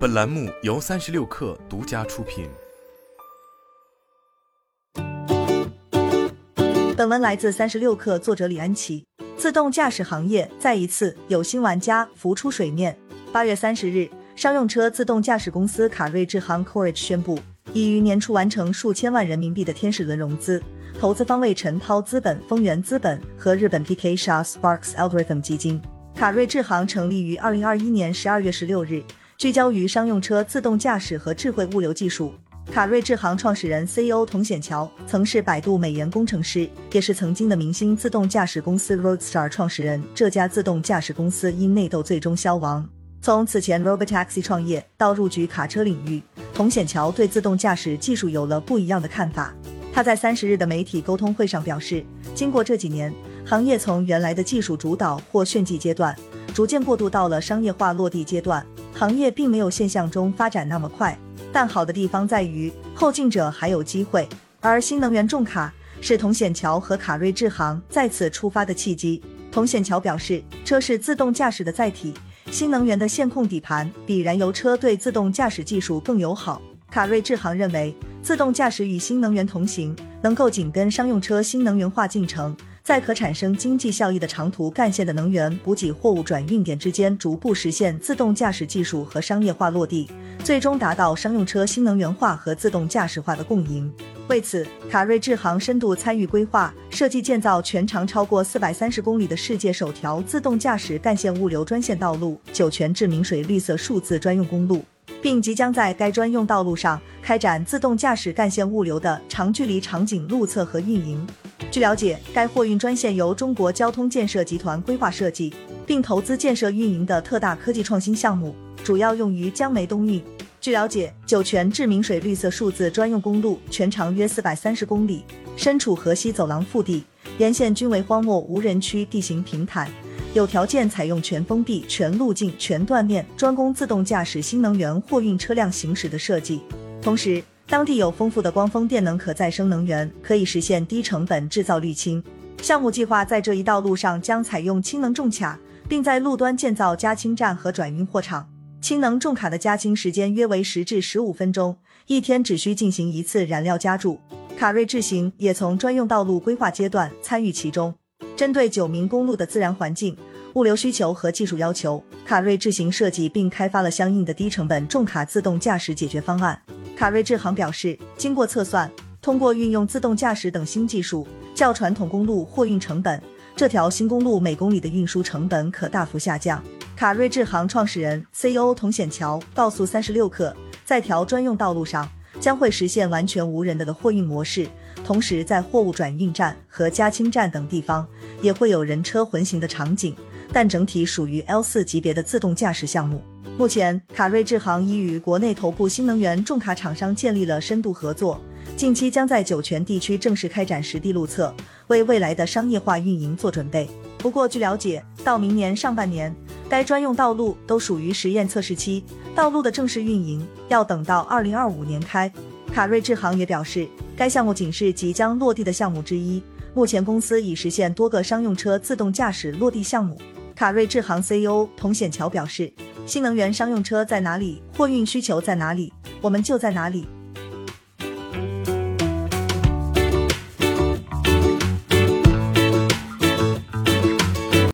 本栏目由三十六氪独家出品。本文来自三十六氪，作者李安琪。自动驾驶行业再一次有新玩家浮出水面。八月三十日，商用车自动驾驶公司卡瑞智行 Courage 宣布，已于年初完成数千万人民币的天使轮融资，投资方为陈涛资本、丰源资本和日本 PK Sha Sparks Algorithm 基金。卡瑞智行成立于二零二一年十二月十六日。聚焦于商用车自动驾驶和智慧物流技术。卡瑞智行创始人 CEO 童显桥曾是百度美颜工程师，也是曾经的明星自动驾驶公司 Roadstar 创始人。这家自动驾驶公司因内斗最终消亡。从此前 Robotaxi 创业到入局卡车领域，童显桥对自动驾驶技术有了不一样的看法。他在三十日的媒体沟通会上表示，经过这几年，行业从原来的技术主导或炫技阶段，逐渐过渡到了商业化落地阶段。行业并没有现象中发展那么快，但好的地方在于后进者还有机会。而新能源重卡是童显桥和卡瑞智行再次出发的契机。童显桥表示，车是自动驾驶的载体，新能源的线控底盘比燃油车对自动驾驶技术更友好。卡瑞智行认为，自动驾驶与新能源同行，能够紧跟商用车新能源化进程。在可产生经济效益的长途干线的能源补给货物转运点之间，逐步实现自动驾驶技术和商业化落地，最终达到商用车新能源化和自动驾驶化的共赢。为此，卡瑞智行深度参与规划、设计、建造全长超过四百三十公里的世界首条自动驾驶干线物流专线道路——酒泉至明水绿色数字专用公路，并即将在该专用道路上开展自动驾驶干线物流的长距离场景路测和运营。据了解，该货运专线由中国交通建设集团规划设计，并投资建设运营的特大科技创新项目，主要用于江煤东运。据了解，酒泉至明水绿色数字专用公路全长约四百三十公里，身处河西走廊腹地，沿线均为荒漠无人区，地形平坦，有条件采用全封闭、全路径、全断面，专供自动驾驶新能源货运车辆行驶的设计。同时，当地有丰富的光风电能可再生能源，可以实现低成本制造沥青。项目计划在这一道路上将采用氢能重卡，并在路端建造加氢站和转运货场。氢能重卡的加氢时间约为十至十五分钟，一天只需进行一次燃料加注。卡瑞智行也从专用道路规划阶段参与其中。针对九名公路的自然环境、物流需求和技术要求，卡瑞智行设计并开发了相应的低成本重卡自动驾驶解决方案。卡瑞智行表示，经过测算，通过运用自动驾驶等新技术，较传统公路货运成本，这条新公路每公里的运输成本可大幅下降。卡瑞智行创始人 CEO 童显桥告诉三十六氪，在条专用道路上将会实现完全无人的的货运模式，同时在货物转运站和加氢站等地方也会有人车混行的场景，但整体属于 L 四级别的自动驾驶项目。目前，卡瑞智行已与国内头部新能源重卡厂商建立了深度合作，近期将在酒泉地区正式开展实地路测，为未来的商业化运营做准备。不过，据了解，到明年上半年，该专用道路都属于实验测试期，道路的正式运营要等到二零二五年开。卡瑞智行也表示，该项目仅是即将落地的项目之一，目前公司已实现多个商用车自动驾驶落地项目。卡瑞智行 CEO 童显桥表示。新能源商用车在哪里？货运需求在哪里？我们就在哪里。